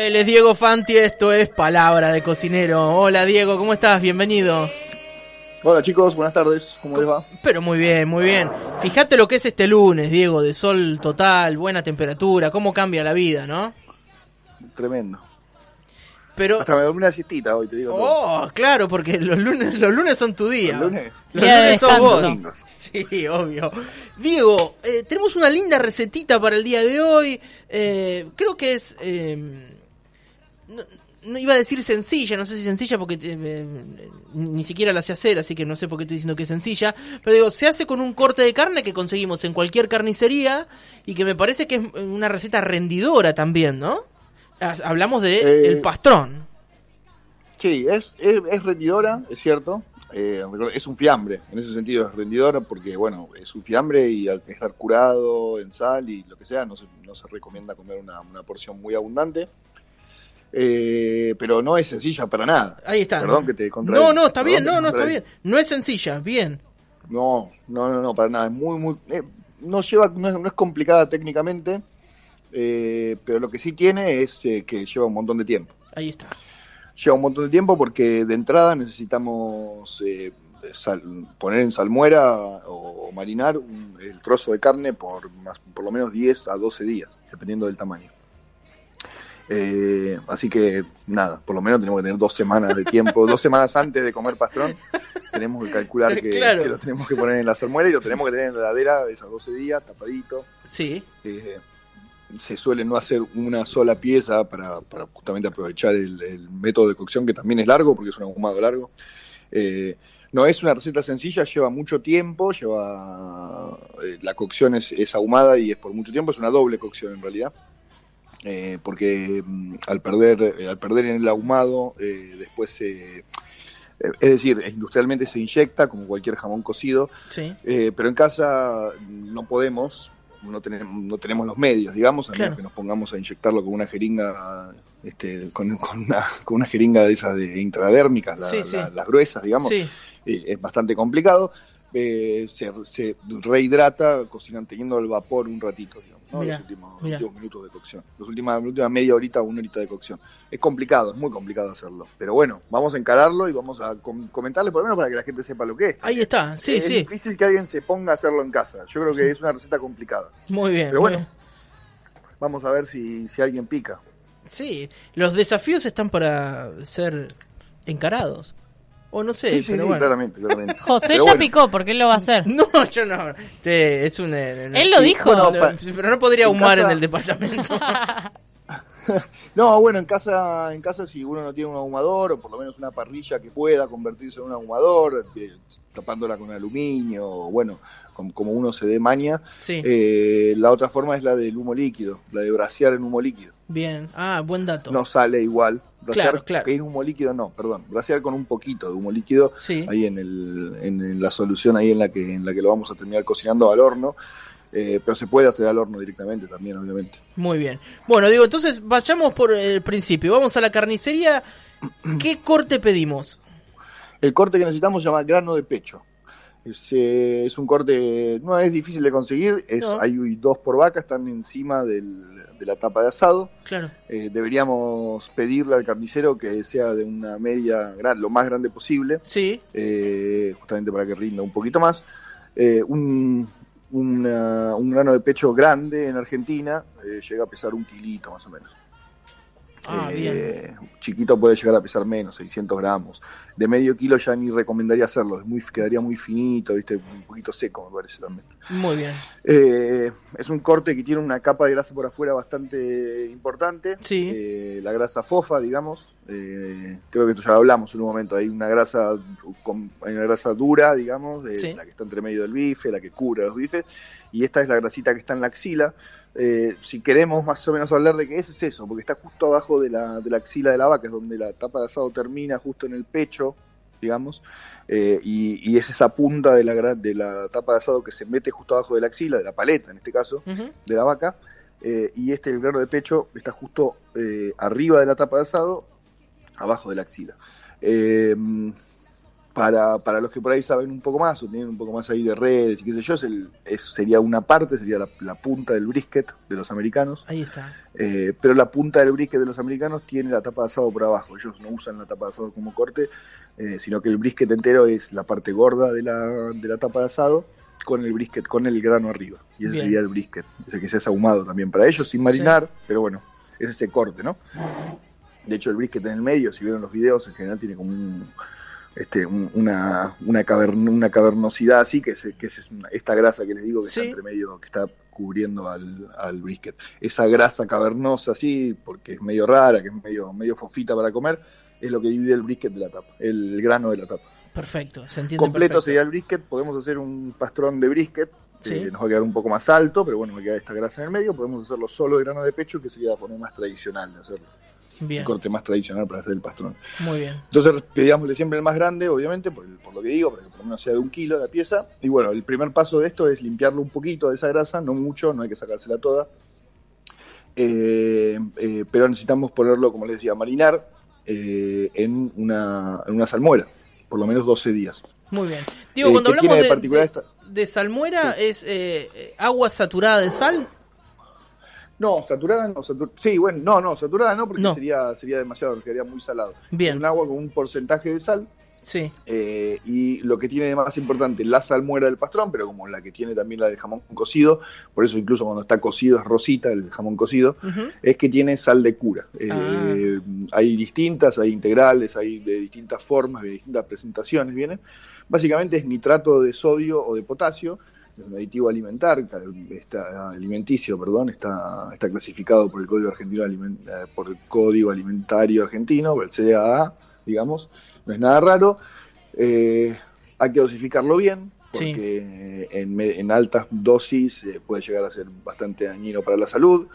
Él es Diego Fanti, esto es Palabra de Cocinero. Hola Diego, ¿cómo estás? Bienvenido. Hola chicos, buenas tardes, ¿cómo les va? Pero muy bien, muy bien. Fíjate lo que es este lunes, Diego, de sol total, buena temperatura, cómo cambia la vida, ¿no? Tremendo. Pero... Hasta me dormí una siestita hoy, te digo todo. Oh, claro, porque los lunes, los lunes son tu día. ¿Los lunes? Los Día lunes sos descanso. vos. Domingos. Sí, obvio. Diego, eh, tenemos una linda recetita para el día de hoy. Eh, creo que es... eh, no, no iba a decir sencilla, no sé si sencilla porque eh, eh, ni siquiera la sé hacer, así que no sé por qué estoy diciendo que es sencilla. Pero digo, se hace con un corte de carne que conseguimos en cualquier carnicería y que me parece que es una receta rendidora también, ¿no? Ah, Hablamos de Eh, el pastrón. Sí, es, es, es rendidora, es cierto. Eh, es un fiambre, en ese sentido es rendidora porque, bueno, es un fiambre y al estar curado en sal y lo que sea, no se, no se recomienda comer una, una porción muy abundante. Eh, pero no es sencilla para nada. Ahí está. Perdón que te contradiga. No, no, está Perdón bien, no, no, está bien. No es sencilla, bien. No, no, no, no, para nada. Es muy, muy. eh, no lleva, no es, no es complicada técnicamente, eh, pero lo que sí tiene es eh, que lleva un montón de tiempo. Ahí está. Lleva un montón de tiempo porque de entrada necesitamos eh, sal- poner en salmuera o, o marinar un- el trozo de carne por, más, por lo menos 10 a 12 días, dependiendo del tamaño. Eh, así que nada, por lo menos tenemos que tener dos semanas de tiempo, dos semanas antes de comer pastrón, tenemos que calcular que, Claro. que lo tenemos que poner en la salmuera y lo tenemos que tener en la heladera esos 12 días, tapadito. Sí. Eh, se suele no hacer una sola pieza para, para justamente aprovechar el, el método de cocción que también es largo porque es un ahumado largo. Eh, no es una receta sencilla, lleva mucho tiempo, lleva eh, la cocción es, es ahumada y es por mucho tiempo, es una doble cocción en realidad. Eh, porque mm, al perder eh, al perder en el ahumado eh, después se eh, es decir, industrialmente se inyecta como cualquier jamón cocido, Sí. eh, pero en casa no podemos, no tenemos, no tenemos los medios, digamos, a Claro. menos que nos pongamos a inyectarlo con una jeringa, este, con, con una, con una jeringa de esas de intradérmicas, la- Sí, sí. la- las gruesas, digamos, eh, es bastante complicado. Eh, se, se rehidrata cocinando, teniendo el vapor un ratito, digamos, ¿no? Los últimos, minutos de cocción, los últimos, la última media horita o una horita de cocción. Es complicado, es muy complicado hacerlo, pero bueno, vamos a encararlo y vamos a com- comentarle por lo menos para que la gente sepa lo que es. Ahí está. Sí, es sí. difícil que alguien se ponga a hacerlo en casa. Yo creo que es una receta complicada. Muy bien. Pero bueno. Vamos a ver si, si alguien pica. Sí. Los desafíos están para ser encarados. O no sé, Sí, sí, pero sí, bueno. claramente, claramente. José Pero ya bueno, picó, porque él lo va a hacer. No, yo no. Te- es un. eh, Él lo sí, dijo. bueno, Bueno, pa- pero no podría en ahumar casa- en el departamento. No, bueno, en casa, en casa si uno no tiene un ahumador o por lo menos una parrilla que pueda convertirse en un ahumador, eh, tapándola con aluminio, o bueno, com- como uno se dé maña. Sí. Eh, la otra forma es la del humo líquido, la de brasear en humo líquido. Bien. Ah, buen dato. No sale igual. Brasear Claro, claro. en humo líquido no, perdón. Brasear con un poquito de humo líquido Sí. ahí en, el, en, en la solución ahí en la que en la que lo vamos a terminar cocinando al horno. Eh, pero se puede hacer al horno directamente también, obviamente. Muy bien. Bueno, digo, entonces vayamos por el principio. Vamos a la carnicería. ¿Qué corte pedimos? El corte que necesitamos se llama grano de pecho. Es, eh, es un corte, no es difícil de conseguir, es, No. hay dos por vaca, están encima del- de la tapa de asado. Claro. Eh, deberíamos pedirle al carnicero que sea de una media, gran, lo más grande posible, Sí. eh, justamente para que rinda un poquito más. Eh, un, una- un grano de pecho grande en Argentina llega a pesar un kilito más o menos. Ah, Eh, chiquito puede llegar a pesar menos, 600 gramos. De medio kilo ya ni recomendaría hacerlo, es muy, quedaría muy finito, ¿viste? un poquito seco me parece también. Muy bien. Eh, es un corte que tiene una capa de grasa por afuera bastante importante. Sí. Eh, la grasa fofa, digamos. Eh, creo que esto ya lo hablamos en un momento. Hay una grasa con- hay una grasa dura, digamos, de Sí. la que está entre medio del bife, la que cubre los bifes. Y esta es la grasita que está en la axila. Eh, si queremos más o menos hablar de qué es, es eso, porque está justo abajo de la, de la axila de la vaca, es donde la tapa de asado termina, justo en el pecho, digamos, eh, y, y es esa punta de la, de la tapa de asado que se mete justo abajo de la axila, de la paleta en este caso, de la vaca, eh, y este, el grano de pecho, está justo arriba de la tapa de asado, abajo de la axila. Para, para los que por ahí saben un poco más o tienen un poco más ahí de redes y qué sé yo, es el, es- sería una parte, sería la, la punta del brisket de los americanos, Ahí está. eh, pero la punta del brisket de los americanos tiene la tapa de asado por abajo. Ellos no usan la tapa de asado como corte, eh, sino que el brisket entero es la parte gorda de la, de la tapa de asado con el brisket, con el grano arriba. Y ese Bien. sería el brisket. Ese que se hace ahumado también para ellos, sin marinar, pero bueno, es ese corte, ¿no? De hecho, el brisket en el medio, si vieron los videos, en general tiene como un, este, un- una, una, cavern- una cavernosidad así, que es, que es una- esta grasa que les digo que Sí. está entre medio, que está cubriendo al, al brisket. Esa grasa cavernosa así, porque es medio rara, que es medio, medio fofita para comer, es lo que divide el brisket de la tapa, el grano de la tapa. Perfecto. Se entiende Completo perfecto. sería el brisket, podemos hacer un pastrón de brisket, Sí. eh, nos va a quedar un poco más alto, pero bueno, me queda esta grasa en el medio, podemos hacerlo solo de grano de pecho, que sería la forma más tradicional de hacerlo, Bien. el corte más tradicional para hacer el pastrón. Muy bien. Entonces pedíamosle siempre el más grande, obviamente, por, el- por lo que digo, para que por lo menos sea de un kilo la pieza. Y bueno, el primer paso de esto es limpiarlo un poquito de esa grasa, no mucho, no hay que sacársela toda. Eh, eh, pero necesitamos ponerlo, como les decía, marinar eh, en, una, en una salmuera, por lo menos 12 días. Muy bien. Digo, Eh, cuando ¿qué hablamos tiene de de, particular de- esta? de salmuera, ¿es eh, eh, agua saturada de sal? No, saturada no, satu- sí, bueno, no, no, saturada no, porque No. sería, sería demasiado, quedaría muy salado. Bien. Es un agua con un porcentaje de sal, Sí. Eh, y lo que tiene de más importante la salmuera del pastrón, pero como la que tiene también la del jamón cocido, por eso incluso cuando está cocido es rosita el jamón cocido, es que tiene sal de cura. Eh, Ah. Hay distintas, hay integrales, hay de distintas formas, de distintas presentaciones vienen. Básicamente es nitrato de sodio o de potasio, un aditivo alimentar, está, alimenticio, perdón, está, está clasificado por el Código Argentino Aliment- eh, por el Código Alimentario Argentino, por el CAA, digamos, no es nada raro. Eh, hay que dosificarlo bien, Sí. porque en altas dosis eh, puede llegar a ser bastante dañino para la salud.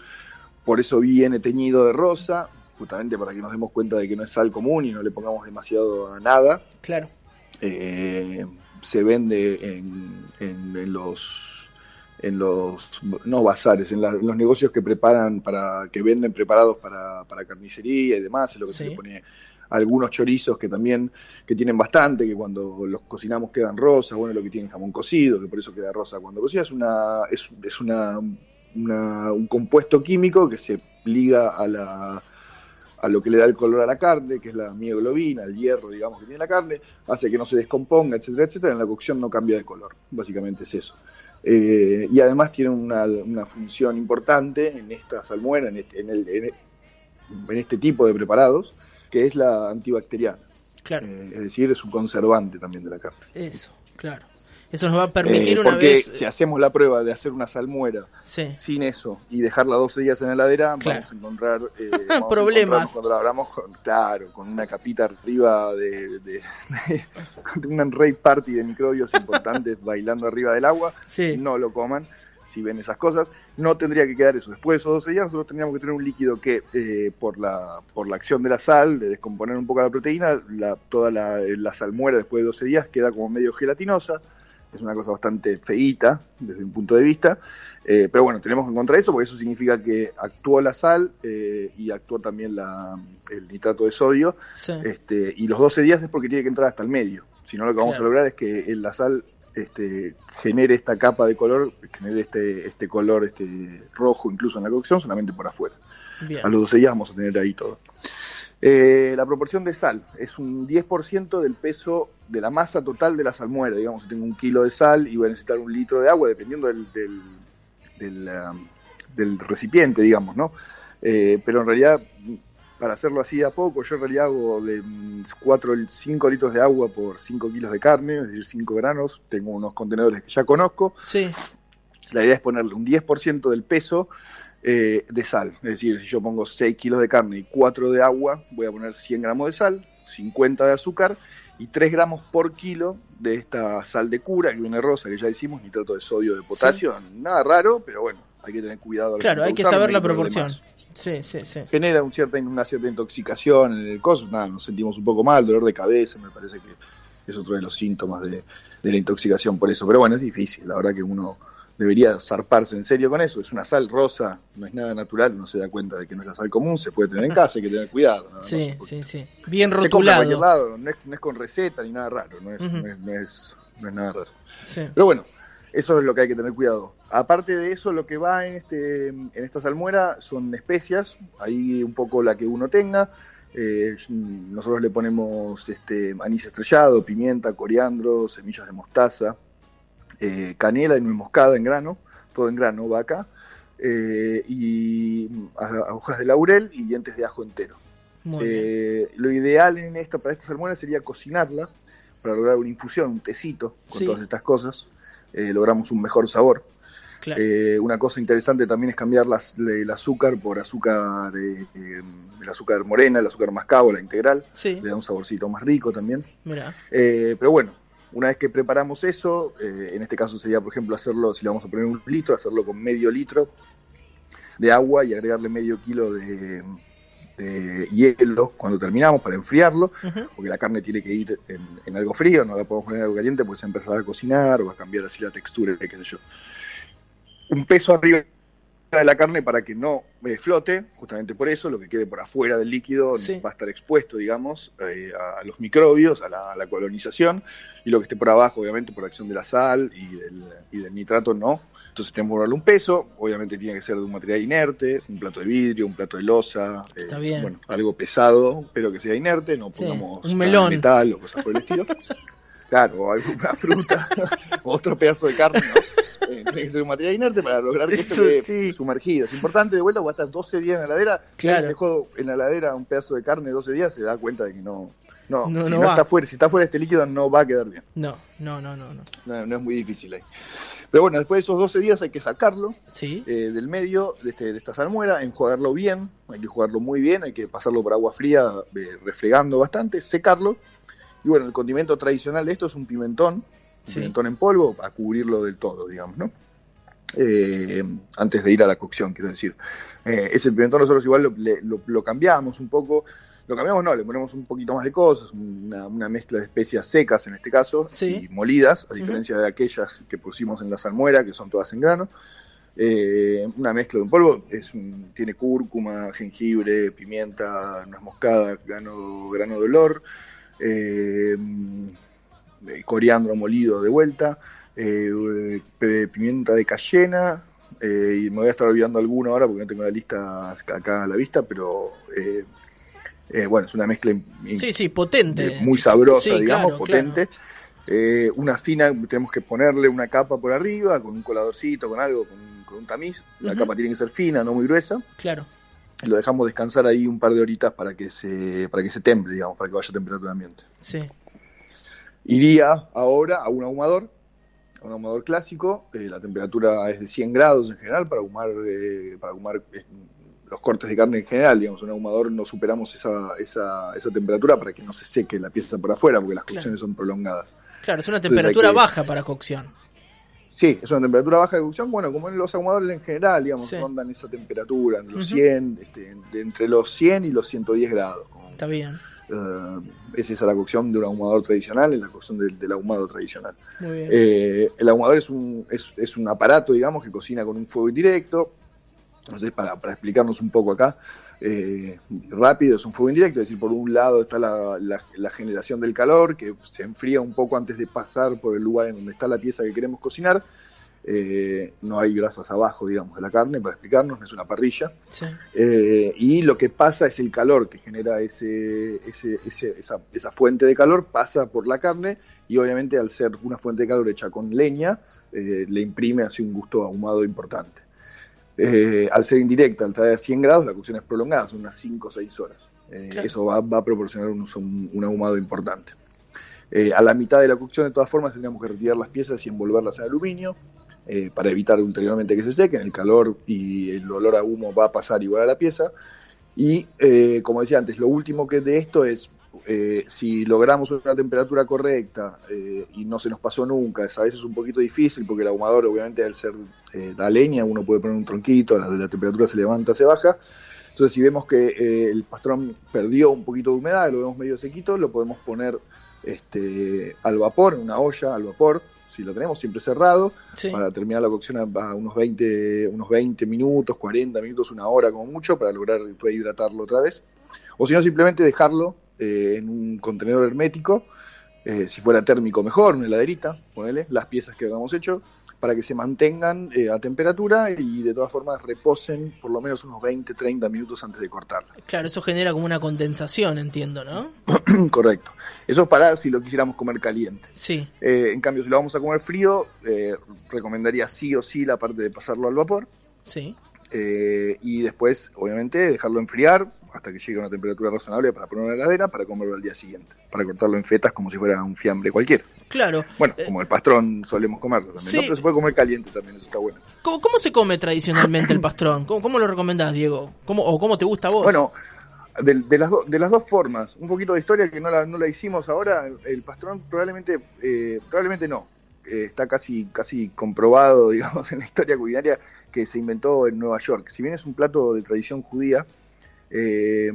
Por eso viene teñido de rosa, justamente para que nos demos cuenta de que no es sal común y no le pongamos demasiado a nada. Claro. Eh, se vende en, en- en los en los no bazares, en, la- en los negocios que preparan para que venden preparados para, para carnicería y demás, es lo que se le pone algunos chorizos que también que tienen bastante, que cuando los cocinamos quedan rosas, bueno, lo que tiene jamón cocido, que por eso queda rosa cuando cocina, es una es, es una, una- un compuesto químico que se liga a la a lo que le da el color a la carne, que es la mioglobina, el hierro, digamos, que tiene la carne, hace que no se descomponga, etcétera, etcétera. En la cocción no cambia de color, básicamente es eso. Eh, y además tiene una, una función importante en esta salmuera, en este, en, el- en en este tipo de preparados, que es la antibacteriana. Claro. Eh, es decir, es un conservante también de la carne. Eso, claro. Eso nos va a permitir Eh, una porque vez. si hacemos la prueba de hacer una salmuera Sí. sin eso y dejarla 12 días en la heladera, Claro. vamos a encontrar eh, vamos a Problemas. encontrarnos cuando la abramos con, claro, con una capita arriba de, de, de un raid party de microbios importantes bailando arriba del agua. Sí. No lo coman si ven esas cosas. No tendría que quedar eso. Después de esos 12 días nosotros tendríamos que tener un líquido que eh, por, la, por la acción de la sal, de descomponer un poco la proteína, la, toda la, la salmuera después de 12 días queda como medio gelatinosa es una cosa bastante feíta desde un punto de vista, eh, pero bueno, tenemos que encontrar eso porque eso significa que actuó la sal eh, y actuó también la, el nitrato de sodio, Sí. este, y los 12 días es porque tiene que entrar hasta el medio, si no lo que vamos Claro. a lograr es que la sal este, genere esta capa de color, genere este, este color este, rojo incluso en la cocción, solamente por afuera. Bien. A los 12 días vamos a tener ahí todo. Eh, la proporción de sal es un 10% del peso de la masa total de la salmuera. Digamos, si tengo un kilo de sal y voy a necesitar un litro de agua, dependiendo del, del, del, um, del recipiente, digamos, ¿no? Eh, pero en realidad, para hacerlo así a poco, yo en realidad hago de 4, 5 litros de agua por 5 kilos de carne, es decir, 5 granos. Tengo unos contenedores que ya conozco. Sí, La idea es ponerle un 10% del peso eh, de sal. Es decir, si yo pongo 6 kilos de carne y 4 de agua, voy a poner 100 gramos de sal, 50 de azúcar y 3 gramos por kilo de esta sal de cura, que viene rosa, que ya hicimos, nitrato de sodio, de potasio. Nada raro, pero bueno, hay que tener cuidado. al claro, hay que saber no la hay proporción. Sí, sí, sí. genera un cierta, una cierta intoxicación en el coso, nada, nos sentimos un poco mal, dolor de cabeza, me parece que es otro de los síntomas de, de la intoxicación por eso. Pero bueno, es difícil, la verdad que uno debería zarparse en serio con eso. Es una sal rosa, no es nada natural, uno se da cuenta de que no es la sal común, se puede tener en casa, hay que tener cuidado. nada Sí, sí, sí. Bien Se compra rotulado. lado, no es, no es con receta ni nada raro, no es, no es, no es- no es nada raro. Sí. Pero bueno, eso es lo que hay que tener cuidado. Aparte de eso, lo que va en este en esta salmuera son especias, ahí un poco la que uno tenga. Eh, nosotros le ponemos este anís estrellado, pimienta, coriandro, semillas de mostaza, eh, canela y nuez moscada en grano, todo en grano va acá, eh, y a- a hojas de laurel y dientes de ajo entero. Eh, lo ideal en esta, para esta salmuera sería cocinarla para lograr una infusión, un tecito con Sí. todas estas cosas. Eh, logramos un mejor sabor. Claro. Una cosa interesante también es cambiar las- el azúcar por azúcar, el azúcar morena, el azúcar mascabo, la integral. sí, Le da un saborcito más rico también. mira. Eh, pero bueno, una vez que preparamos eso, eh, en este caso sería, por ejemplo, hacerlo, si le vamos a poner un litro, hacerlo con medio litro de agua y agregarle medio kilo de, de hielo cuando terminamos para enfriarlo, porque la carne tiene que ir en, en algo frío, no la podemos poner en algo caliente porque se va a empezar a cocinar o va a cambiar así la textura, qué sé yo. Un peso arriba de la carne para que no eh, flote, justamente por eso, lo que quede por afuera del líquido Sí. va a estar expuesto, digamos, eh, a los microbios, a la, a la colonización, y lo que esté por abajo, obviamente, por acción de la sal y del, y del nitrato, no. Entonces tenemos que darle un peso, obviamente tiene que ser de un material inerte, un plato de vidrio, un plato de losa, eh, bueno, algo pesado, pero que sea inerte, no Sí, pongamos un melón. metal o cosas por el estilo. Claro, o alguna fruta, o otro pedazo de carne, ¿no? Eh, tiene que ser un material inerte para lograr que esto quede sí. sumergido. Es importante de vuelta, porque estar 12 días en la heladera. Claro. Si dejó en la heladera un pedazo de carne 12 días, se da cuenta de que no. No, No, si no está fuera, si está fuera este líquido no va a quedar bien. No, no, no, no, no. No, no es muy difícil ahí. Pero bueno, después de esos 12 días hay que sacarlo Sí, eh, del medio de, este, de esta salmuera, enjuagarlo bien, hay que jugarlo muy bien, hay que pasarlo por agua fría, eh, refregando bastante, secarlo. Y bueno, el condimento tradicional de esto es un pimentón, un Sí. pimentón en polvo, a cubrirlo del todo, digamos, ¿no? Eh, antes de ir a la cocción, quiero decir. Eh, ese pimentón nosotros igual lo, le- lo- lo cambiamos un poco, lo cambiamos no, le ponemos un poquito más de cosas, una, una mezcla de especias secas en este caso, Sí. y molidas, a diferencia de aquellas que pusimos en la salmuera, que son todas en grano. Eh, una mezcla de un polvo, es un- tiene cúrcuma, jengibre, pimienta, nuez moscada, grano, grano de olor, eh, eh, coriandro molido de vuelta, eh, pimienta de cayena, eh, y me voy a estar olvidando alguno ahora porque no tengo la lista acá a la vista, pero bueno, es una mezcla sí, sí, potente. muy sabrosa, Sí, digamos, claro, potente. Una fina, tenemos que ponerle una capa por arriba, con un coladorcito, con algo, con, con un tamiz. La capa tiene que ser fina, no muy gruesa. Claro, lo dejamos descansar ahí un par de horitas para que se, para que se temple, digamos, para que vaya a temperatura ambiente. sí. Iría ahora a un ahumador, a un ahumador clásico. eh, la temperatura es de 100 grados en general para ahumar, eh, para ahumar eh, los cortes de carne en general. Digamos, un ahumador no superamos esa, esa, esa temperatura para que no se seque la pieza por afuera, porque las Claro. cocciones son prolongadas. Claro, es una temperatura que- baja para cocción. Sí, es una temperatura baja de cocción, bueno, como en los ahumadores en general, digamos, Sí. rondan esa entre entre los. 100, este, entre los 100 y los 110 grados. Está bien, eh, es esa la cocción de un ahumador tradicional, es la cocción del, del ahumado tradicional. muy bien. Eh, el ahumador es un, es, es un aparato, digamos, que cocina con un fuego indirecto. Entonces, para, para explicarnos un poco acá, eh, rápido, es un fuego indirecto, es decir, por un lado está la, la- la generación del calor, que se enfría un poco antes de pasar por el lugar en donde está la pieza que queremos cocinar. Eh, no hay grasas abajo, digamos, de la carne, para explicarnos, no es una parrilla. Sí, Eh, y lo que pasa es el calor que genera ese, ese- ese- esa, esa fuente de calor, pasa por la carne y obviamente al ser una fuente de calor hecha con leña, eh, le imprime así un gusto ahumado importante. Eh, al ser indirecta, al estar a 100 grados, la cocción es prolongada, son unas 5 o 6 horas. Eh, Claro. Eso va, va a proporcionar un, un- un ahumado importante. Eh, a la mitad de la cocción, de todas formas, tendríamos que retirar las piezas y envolverlas en aluminio para evitar ulteriormente que se sequen. El calor y el olor a humo va a pasar igual a la pieza. Y como decía antes, lo último que de esto es eh, si logramos una temperatura correcta eh, y no se nos pasó nunca, es a veces un poquito difícil porque el ahumador obviamente al ser eh, da leña, uno puede poner un tronquito, la, la temperatura se levanta, se baja. Entonces si vemos que eh, el pastrón perdió un poquito de humedad, lo vemos medio sequito, lo podemos poner este, al vapor, en una olla al vapor, si lo tenemos siempre cerrado, Sí. para terminar la cocción a, a unos 20, unos 20 minutos, 40 minutos, una hora como mucho, para lograr rehidratarlo otra vez. O si no, simplemente dejarlo eh, en un contenedor hermético, eh, si fuera térmico mejor, una heladerita, ponele, las piezas que hagamos hecho, para que se mantengan eh, a temperatura y de todas formas reposen por lo menos unos 20, 30 minutos antes de cortarla. Claro, eso genera como una condensación, entiendo, ¿no? Correcto. Eso es para si lo quisiéramos comer caliente. Sí. Eh, en cambio, si lo vamos a comer frío, eh, recomendaría sí o sí la parte de pasarlo al vapor. Sí. Eh, y después, obviamente, dejarlo enfriar hasta que llegue a una temperatura razonable para ponerlo en la heladera para comerlo al día siguiente. Para cortarlo en fetas como si fuera un fiambre cualquiera. Claro. Bueno, Eh, como el pastrón solemos comerlo también, sí. ¿no? Pero se puede comer caliente también, eso está bueno. ¿Cómo, cómo se come tradicionalmente el pastrón? ¿Cómo, cómo lo recomendás, Diego? ¿Cómo, ¿O cómo te gusta a vos? Bueno, de, de las do- de las dos formas, un poquito de historia que no la, no la hicimos ahora, el pastrón probablemente, eh, probablemente no. Eh, está casi, casi comprobado, digamos, en la historia culinaria que se inventó en Nueva York. Si bien es un plato de tradición judía, eh,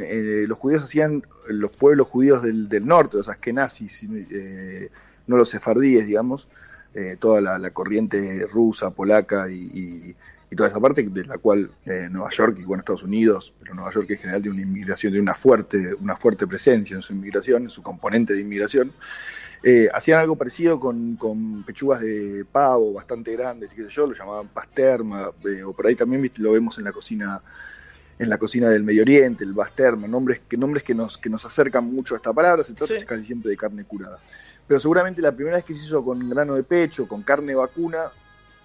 eh, los judíos hacían, los pueblos judíos del, del norte, los askenazis, eh, no los sefardíes, digamos, eh, toda la, corriente rusa, polaca y, y- y toda esa parte de la cual Nueva York y bueno Estados Unidos, pero Nueva York en general tiene una inmigración, tiene una fuerte, una fuerte presencia en su inmigración, en su componente de inmigración. Eh, hacían algo parecido con, con pechugas de pavo bastante grandes y qué sé yo, lo llamaban pasterma, eh, o por ahí también viste, lo vemos en la cocina en la cocina del Medio Oriente, el basterma, nombres que nombres que nos que nos acercan mucho a esta palabra, se trata Sí. casi siempre de carne curada. Pero seguramente la primera vez que se hizo con grano de pecho, con carne vacuna,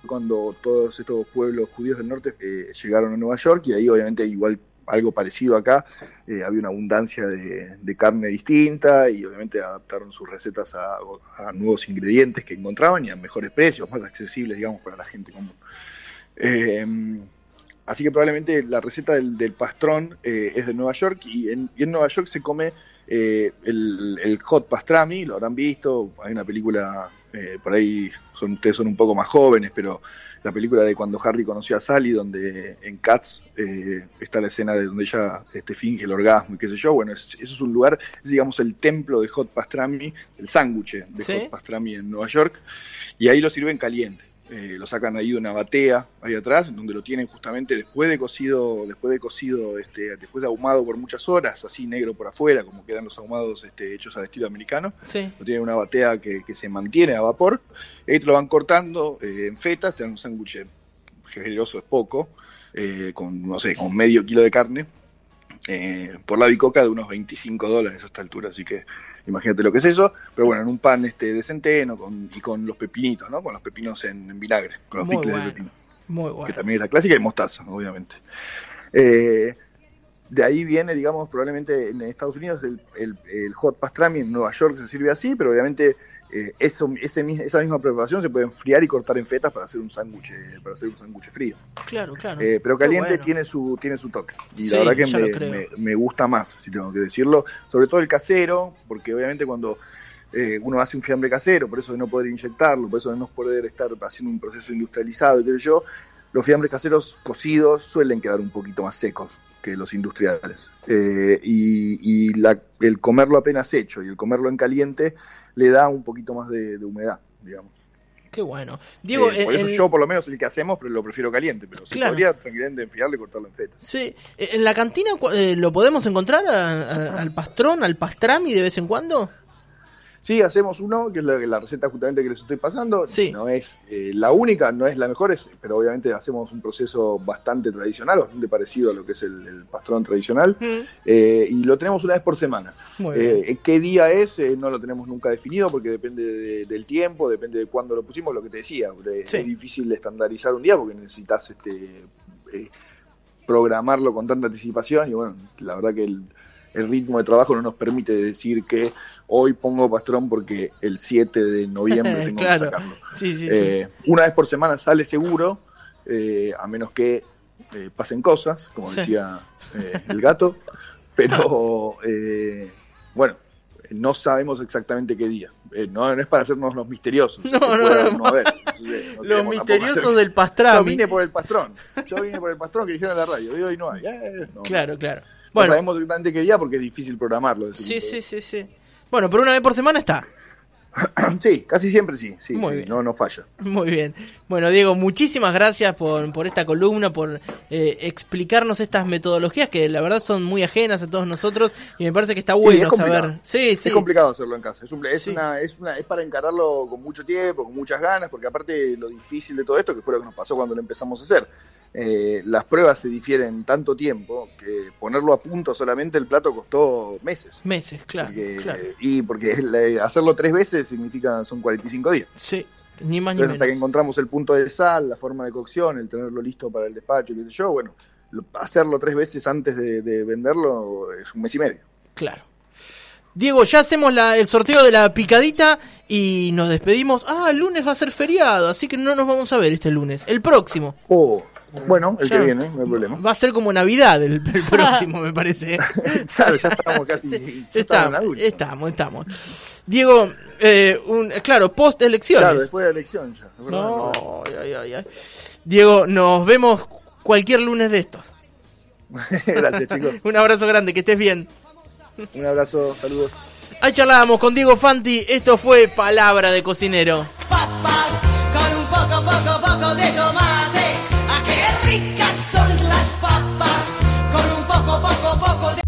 cuando todos estos pueblos judíos del norte eh, llegaron a Nueva York y ahí obviamente igual algo parecido acá, eh, había una abundancia de, carne distinta y obviamente adaptaron sus recetas a, nuevos ingredientes que encontraban y a mejores precios, más accesibles digamos para la gente común. Eh, así que probablemente la receta del, pastrón eh, es de Nueva York y en, y en Nueva York se come eh, el, el hot pastrami, lo habrán visto, hay una película, por ahí son, ustedes son un poco más jóvenes, pero la película de cuando Harry conoció a Sally, donde en Cats eh, está la escena de donde ella este, finge el orgasmo y qué sé yo, bueno, es- eso es un lugar, es digamos el templo de hot pastrami, el sándwich de Sí. hot pastrami en Nueva York, y ahí lo sirven caliente. Eh, lo sacan ahí de una batea ahí atrás, donde lo tienen justamente después de cocido, después de cocido, este, después de ahumado por muchas horas, así negro por afuera, como quedan los ahumados este, hechos al estilo americano. Sí. Lo tienen en una batea que, que se mantiene a vapor, y te lo van cortando eh, en fetas, te dan un sándwich generoso, es poco, eh, con, no sé, con medio kilo de carne, eh, por la bicoca de unos 25 dólares a esta altura, así que imagínate lo que es eso, pero bueno, en un pan este de centeno con, y con los pepinitos, ¿no? Con los pepinos en, en vinagre, con los Muy picles bueno. de pepino, Muy que bueno. también es la clásica y mostaza, obviamente. Eh, de ahí viene, digamos, probablemente en Estados Unidos el, el- el hot pastrami, en Nueva York se sirve así, pero obviamente eh, eso, ese, mi- esa misma preparación se puede enfriar y cortar en fetas para hacer un sándwich, eh, para hacer un sándwich frío. Claro, claro. Eh, pero caliente bueno. tiene su tiene su toque y Sí, la verdad que me, me- me gusta más si tengo que decirlo sobre todo el casero porque obviamente cuando eh, uno hace un fiambre casero por eso de no poder inyectarlo por eso de no poder estar haciendo un proceso industrializado y yo los fiambres caseros cocidos suelen quedar un poquito más secos que los industriales Eh, y, y la- el comerlo apenas hecho y el comerlo en caliente le da un poquito más de, de humedad digamos Qué bueno. Diego, Eh, por eso yo por lo menos el que hacemos pero lo prefiero caliente pero se Claro. podría tranquilamente enfriarlo y cortarlo en feta sí, en la cantina eh, lo podemos encontrar a- a- al pastrón, al pastrami de vez en cuando. Sí, hacemos uno, que es la, la receta justamente que les estoy pasando. Sí. No es eh, la única, no es la mejor, es- pero obviamente hacemos un proceso bastante tradicional, bastante parecido a lo que es el, el pastrón tradicional. Mm, eh, y lo tenemos una vez por semana. Muy bien. Eh, ¿Qué día es? Eh, no lo tenemos nunca definido porque depende de- del tiempo, depende de cuándo lo pusimos, lo que te decía. Eh, Sí. Es difícil estandarizar un día porque necesitas este, eh, programarlo con tanta anticipación y bueno, la verdad que el, el ritmo de trabajo no nos permite decir que hoy pongo pastrón porque el 7 de noviembre tengo Claro. que sacarlo. Sí, sí, Eh, Una vez por semana sale seguro, eh, a menos que eh, pasen cosas, como decía eh, el gato, pero eh, bueno, no sabemos exactamente qué día. Eh, no, no es para hacernos los misteriosos. No, no, no. ver. Entonces, Los misteriosos del Yo pastrami. vine por el pastrón. Yo vine por el pastrón que dijeron en la radio. Y hoy no hay. Eh. Claro, claro. No Bueno, sabemos exactamente qué día porque es difícil programarlo. sí, sí, sí, sí. Bueno, pero una vez por semana está. Sí, casi siempre sí. sí Muy bien. No, no falla. Muy bien. Bueno, Diego, muchísimas gracias por, por esta columna, por eh, explicarnos estas metodologías que la verdad son muy ajenas a todos nosotros y me parece que está Sí, bueno es saber. Sí, sí. Es complicado hacerlo en casa. Es, un- es Sí. una, es, una, es para encararlo con mucho tiempo, con muchas ganas, porque aparte lo difícil de todo esto, que fue lo que nos pasó cuando lo empezamos a hacer, eh, las pruebas se difieren tanto tiempo que ponerlo a punto solamente el plato costó meses. Meses, claro, Porque- claro. Y porque hacerlo tres veces significa son 45 días. Sí, ni más ni Entonces, hasta que menos. encontramos el punto de sal, la forma de cocción, el tenerlo listo para el despacho, qué sé yo, bueno, lo- hacerlo tres veces antes de, de venderlo es un mes y medio. Claro. Diego, ya hacemos la- el sorteo de la picadita y nos despedimos. Ah, el lunes va a ser feriado, así que no nos vamos a ver este lunes. El próximo. O, bueno, el Ya. que viene, no hay problema. Va a ser como Navidad el, el próximo, me parece. claro, ya estamos casi. ya estamos estamos, estamos, estamos. Diego, eh, un, claro, post elecciones. Claro, después de la elección ya. No, ay, ay, ay. Diego, nos vemos cualquier lunes de estos. Gracias, chicos. Un abrazo grande, que estés bien. Un abrazo, saludos. Ahí charlábamos con Diego Fanti. Esto fue Palabra de Cocinero. papas con un poco, poco, poco de tomate.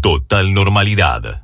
Total normalidad.